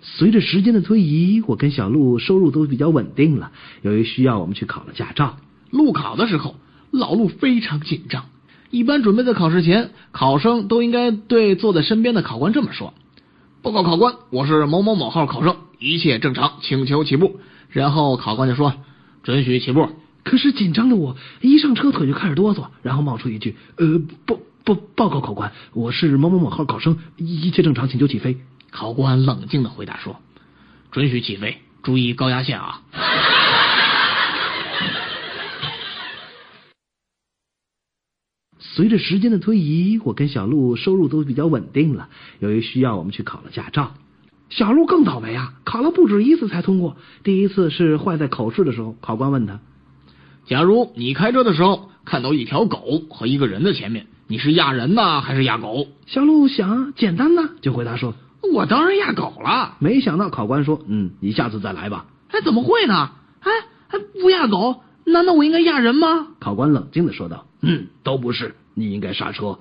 随着时间的推移，我跟小鹿收入都比较稳定了。由于需要，我们去考了驾照。路考的时候，老陆非常紧张。一般准备在考试前，考生都应该对坐在身边的考官这么说：“报告考官，我是某某某号考生，一切正常，请求起步。”然后考官就说：“准许起步。”可是紧张的我一上车腿就开始哆嗦，然后冒出一句：“呃，报报报告考官，我是某某某号考生，一切正常，请求起飞。”考官冷静的回答说：“准许起飞，注意高压线啊。”随着时间的推移，我跟小鹿收入都比较稳定了。由于需要，我们去考了驾照。小鹿更倒霉啊，考了不止一次才通过。第一次是坏在口试的时候，考官问他：“假如你开车的时候看到一条狗和一个人的前面，你是压人呢还是压狗？”小鹿想简单呢，就回答说。我当然压狗了，没想到考官说：“嗯，你下次再来吧。”哎，怎么会呢？哎，还不压狗？难道我应该压人吗？考官冷静的说道：“嗯，都不是，你应该刹车。”